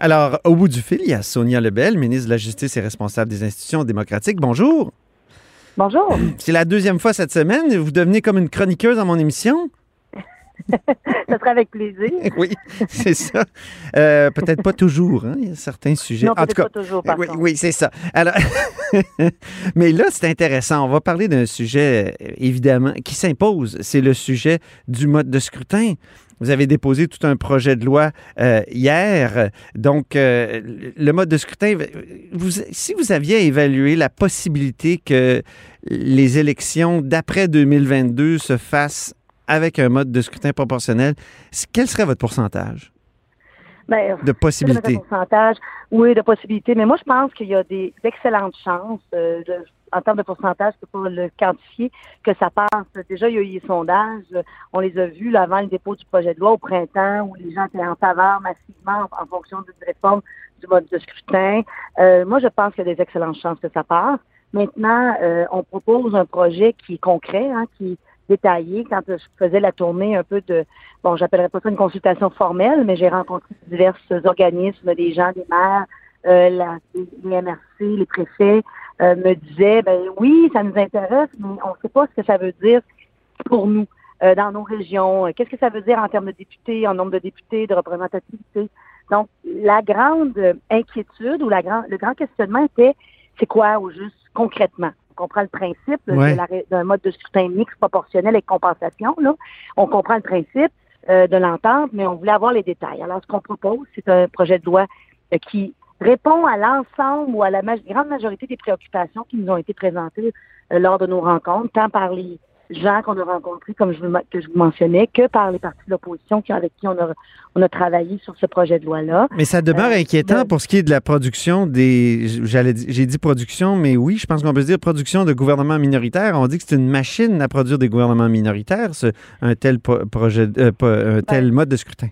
Alors, au bout du fil, il y a Sonia Lebel, ministre de la Justice et responsable des institutions démocratiques. Bonjour. Bonjour. C'est la deuxième fois cette semaine. Vous devenez comme une chroniqueuse dans mon émission? ça serait avec plaisir. oui, c'est ça. Euh, peut-être pas toujours, hein? il y a certains sujets. Non, en tout cas, pas toujours, par oui, oui c'est ça. Alors, mais là, c'est intéressant. On va parler d'un sujet, évidemment, qui s'impose. C'est le sujet du mode de scrutin. Vous avez déposé tout un projet de loi euh, hier. Donc, le mode de scrutin, vous, si vous aviez évalué la possibilité que les élections d'après 2022 se fassent avec un mode de scrutin proportionnel, quel serait votre pourcentage? Ben, de possibilités? oui, de possibilités. Mais moi, je pense qu'il y a des excellentes chances, euh, en termes de pourcentage, je peux pas le quantifier, que ça passe. Déjà, il y a eu des sondages, on les a vus là, avant le dépôt du projet de loi au printemps, où les gens étaient en faveur massivement en, fonction d'une réforme du mode de scrutin. Euh, moi, je pense qu'il y a des excellentes chances que ça passe. Maintenant, euh, on propose un projet qui est concret, hein, qui détaillé quand je faisais la tournée un peu de, bon, j'appellerais pas ça une consultation formelle, mais j'ai rencontré divers organismes, des gens, des maires, euh, la, les MRC, les préfets, euh, me disaient, ben oui, ça nous intéresse, mais on ne sait pas ce que ça veut dire pour nous euh, dans nos régions. Qu'est-ce que ça veut dire en termes de députés, en nombre de députés, de représentativité? Donc, la grande inquiétude ou la grand, le grand questionnement était, c'est quoi au juste concrètement? comprend le principe d'un mode de scrutin mixte proportionnel avec compensation. Là. On comprend le principe euh, de l'entente, mais on voulait avoir les détails. Alors, ce qu'on propose, c'est un projet de loi euh, qui répond à l'ensemble ou à la grande majorité des préoccupations qui nous ont été présentées euh, lors de nos rencontres, tant par les gens qu'on a rencontrés, comme je vous, que je vous mentionnais, que par les partis de l'opposition avec qui on a, on a travaillé sur ce projet de loi-là. Mais ça demeure euh, inquiétant pour ce qui est de la production des. J'ai dit production, mais oui, je pense qu'on peut se dire production de gouvernements minoritaires. On dit que c'est une machine à produire des gouvernements minoritaires, ce, un tel projet, euh, un tel mode de scrutin.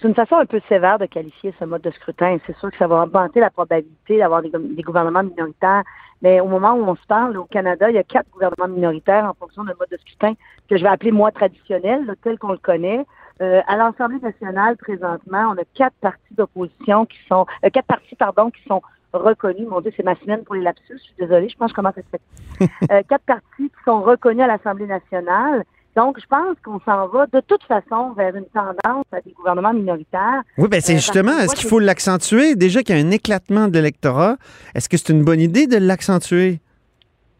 C'est une façon un peu sévère de qualifier ce mode de scrutin. C'est sûr que ça va augmenter la probabilité d'avoir des, gouvernements minoritaires. Mais au moment où on se parle, au Canada, il y a quatre gouvernements minoritaires en fonction d'un mode de scrutin que je vais appeler moi traditionnel, tel qu'on le connaît. Euh, à l'Assemblée nationale, présentement, on a quatre partis d'opposition qui sont, euh, quatre partis, pardon, qui sont reconnus. Mon Dieu, c'est ma semaine pour les lapsus. Je suis désolée, je pense que je commence à se euh, Quatre partis qui sont reconnus à l'Assemblée nationale donc, je pense qu'on s'en va de toute façon vers une tendance à des gouvernements minoritaires. Oui, bien, c'est euh, justement, est-ce qu'il faut l'accentuer? Déjà qu'il y a un éclatement de l'électorat, est-ce que c'est une bonne idée de l'accentuer?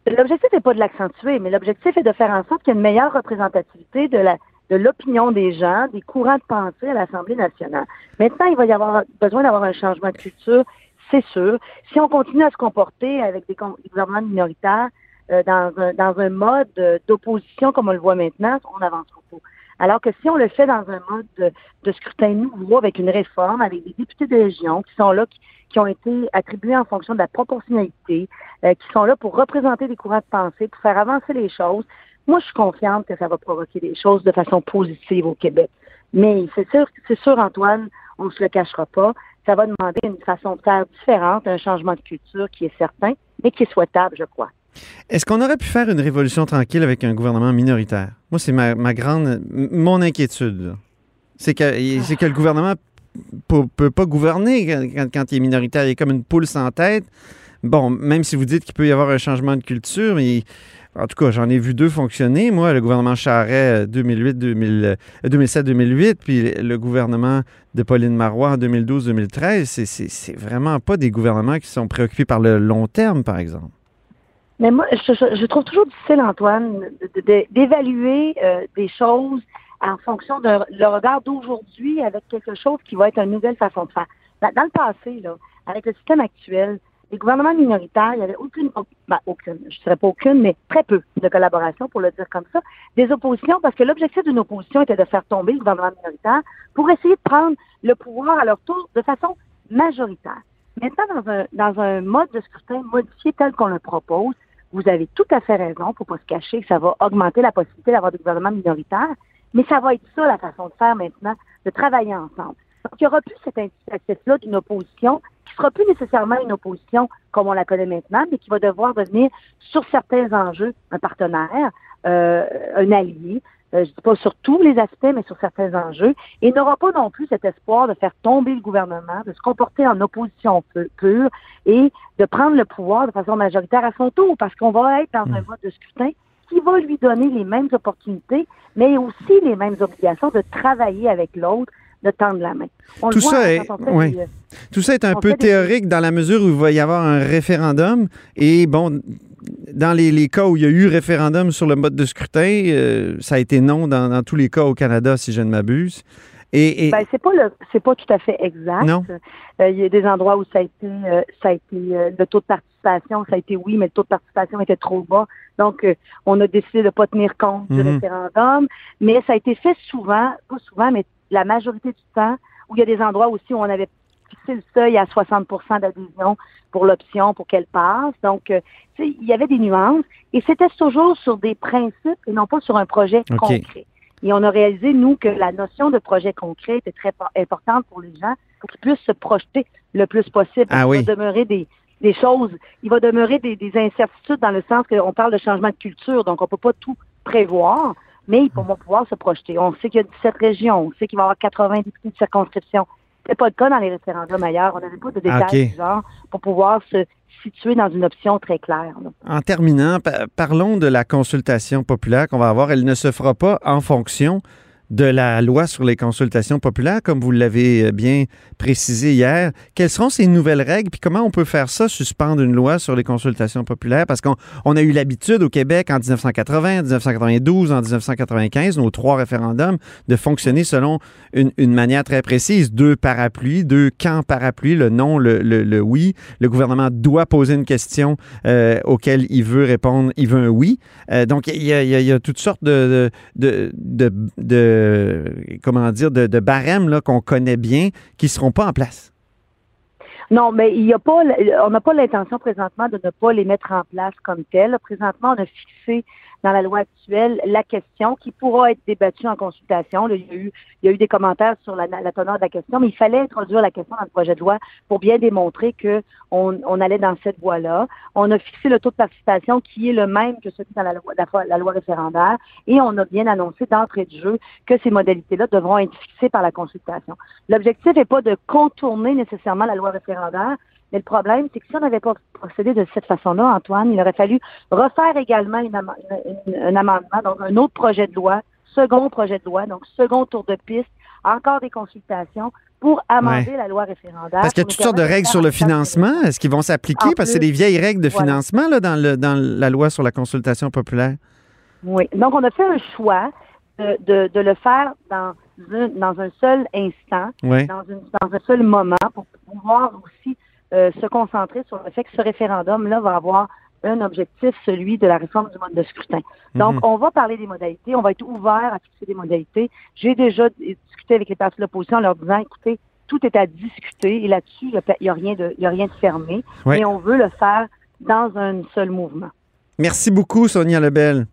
L'objectif n'est pas de l'accentuer, mais l'objectif est de faire en sorte qu'il y ait une meilleure représentativité de la de l'opinion des gens, des courants de pensée à l'Assemblée nationale. Maintenant, il va y avoir besoin d'avoir un changement de culture, c'est sûr. Si on continue à se comporter avec des gouvernements minoritaires, euh, dans, un, dans un mode d'opposition comme on le voit maintenant, on avance trop. Alors que si on le fait dans un mode de, scrutin nouveau, avec une réforme, avec des députés de région qui sont là, qui, ont été attribués en fonction de la proportionnalité, euh, qui sont là pour représenter des courants de pensée, pour faire avancer les choses, moi, je suis confiante que ça va provoquer des choses de façon positive au Québec. Mais c'est sûr, c'est sûr, Antoine, on ne se le cachera pas. Ça va demander une façon de faire différente, un changement de culture qui est certain, mais qui est souhaitable, je crois. Est-ce qu'on aurait pu faire une révolution tranquille avec un gouvernement minoritaire? Moi, c'est ma, grande, mon inquiétude. C'est que, le gouvernement ne peut pas gouverner quand, il est minoritaire. Il est comme une poule sans tête. Bon, même si vous dites qu'il peut y avoir un changement de culture, mais en tout cas, j'en ai vu deux fonctionner. Moi, le gouvernement Charret 2008, 2007-2008, puis le gouvernement de Pauline Marois en 2012-2013, c'est vraiment pas des gouvernements qui sont préoccupés par le long terme, par exemple. Mais moi, je, trouve toujours difficile, Antoine, d'évaluer euh, des choses en fonction de le regard d'aujourd'hui avec quelque chose qui va être une nouvelle façon de faire. Dans, le passé, là, avec le système actuel, les gouvernements minoritaires, il n'y avait aucune, ben, aucune, je ne dirais pas aucune, mais très peu de collaboration, pour le dire comme ça, des oppositions, parce que l'objectif d'une opposition était de faire tomber le gouvernement minoritaire pour essayer de prendre le pouvoir à leur tour de façon majoritaire. Maintenant, dans un, dans un mode de scrutin modifié tel qu'on le propose, vous avez tout à fait raison, pour pas se cacher que ça va augmenter la possibilité d'avoir des gouvernements minoritaires, mais ça va être ça la façon de faire maintenant, de travailler ensemble. Donc, il n'y aura plus cet aspect-là d'une opposition qui sera plus nécessairement une opposition comme on la connaît maintenant, mais qui va devoir devenir, sur certains enjeux, un partenaire, euh, un allié, euh, je dis pas sur tous les aspects, mais sur certains enjeux, et n'aura pas non plus cet espoir de faire tomber le gouvernement, de se comporter en opposition pure et de prendre le pouvoir de façon majoritaire à son tour, parce qu'on va être dans un vote de scrutin qui va lui donner les mêmes opportunités, mais aussi les mêmes obligations de travailler avec l'autre, de tendre la main. tout, ça est, euh, tout ça est un peu théorique dans la mesure où il va y avoir un référendum et bon, dans les, cas où il y a eu référendum sur le mode de scrutin, euh, ça a été non dans, tous les cas au Canada, si je ne m'abuse. Et, Ben, c'est pas c'est pas tout à fait exact. Non. Euh, il y a des endroits où ça a été, ça a été le taux de participation, ça a été oui, mais le taux de participation était trop bas. Donc, on a décidé de ne pas tenir compte du mhm. référendum. Mais ça a été fait souvent, pas souvent, mais la majorité du temps, où il y a des endroits aussi où on avait le seuil à 60 d'adhésion pour l'option pour qu'elle passe. Donc, euh, il y avait des nuances et c'était toujours sur des principes et non pas sur un projet concret. Et on a réalisé, nous, que la notion de projet concret était très importante pour les gens pour qu'ils puissent se projeter le plus possible. Ah il va demeurer des, des choses, il va demeurer des, des incertitudes dans le sens qu'on parle de changement de culture, donc on peut pas tout prévoir mais ils vont pouvoir se projeter. On sait qu'il y a 17 régions, on sait qu'il va y avoir 80 députés C'est pas le cas dans les référendums ailleurs. On n'avait pas de détails du genre pour pouvoir se situer dans une option très claire. En terminant, parlons de la consultation populaire qu'on va avoir. Elle ne se fera pas en fonction de la loi sur les consultations populaires, comme vous l'avez euh, bien précisé hier. Quelles seront ces nouvelles règles, puis comment on peut faire ça, suspendre une loi sur les consultations populaires? Parce qu'on a eu l'habitude au Québec en 1980, en 1992, en 1995, nos trois référendums, de fonctionner selon une, manière très précise. Deux parapluies, deux camps parapluies, le non, le, le, oui. Le gouvernement doit poser une question euh, auquel il veut répondre, il veut un oui. Euh, donc, il y, a, y, toutes sortes de comment dire, de, barèmes qu'on connaît bien qui ne seront pas en place. Non, mais il y a pas, on n'a pas l'intention présentement de ne pas les mettre en place comme tel. Présentement, on a fixé dans la loi actuelle la question qui pourra être débattue en consultation. il, y a eu, il y a eu des commentaires sur la, la teneur de la question, mais il fallait introduire la question dans le projet de loi pour bien démontrer que on, on allait dans cette voie-là. On a fixé le taux de participation qui est le même que celui dans la loi, la, loi référendaire et on a bien annoncé d'entrée de jeu que ces modalités-là devront être fixées par la consultation. L'objectif n'est pas de contourner nécessairement la loi référendaire, mais le problème, c'est que si on n'avait pas procédé de cette façon-là, Antoine, il aurait fallu refaire également un amendement, donc un autre projet de loi, second projet de loi, donc second tour de piste, encore des consultations pour amender la loi référendaire. Parce qu'il y a toutes sortes de règles sur le financement. Est-ce qu'ils vont s'appliquer? Parce que c'est des vieilles règles de financement là, dans, le, dans la loi sur la consultation populaire. Oui. Donc, on a fait un choix de, de, le faire dans un, dans un seul instant, dans, une, dans un seul moment, pour pouvoir aussi euh, se concentrer sur le fait que ce référendum-là va avoir un objectif, celui de la réforme du mode de scrutin. Donc, mhm. on va parler des modalités, on va être ouvert à fixer des modalités. J'ai déjà discuté avec les partis de l'opposition en leur disant, écoutez, tout est à discuter et là-dessus, il n'y a, rien de, a rien de fermé. Et on veut le faire dans un seul mouvement. Merci beaucoup, Sonia Lebel.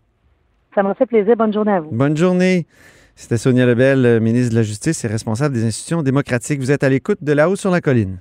Ça m'a fait plaisir. Bonne journée à vous. Bonne journée. C'était Sonia Lebel, ministre de la Justice et responsable des institutions démocratiques. Vous êtes à l'écoute de là-haut sur la colline.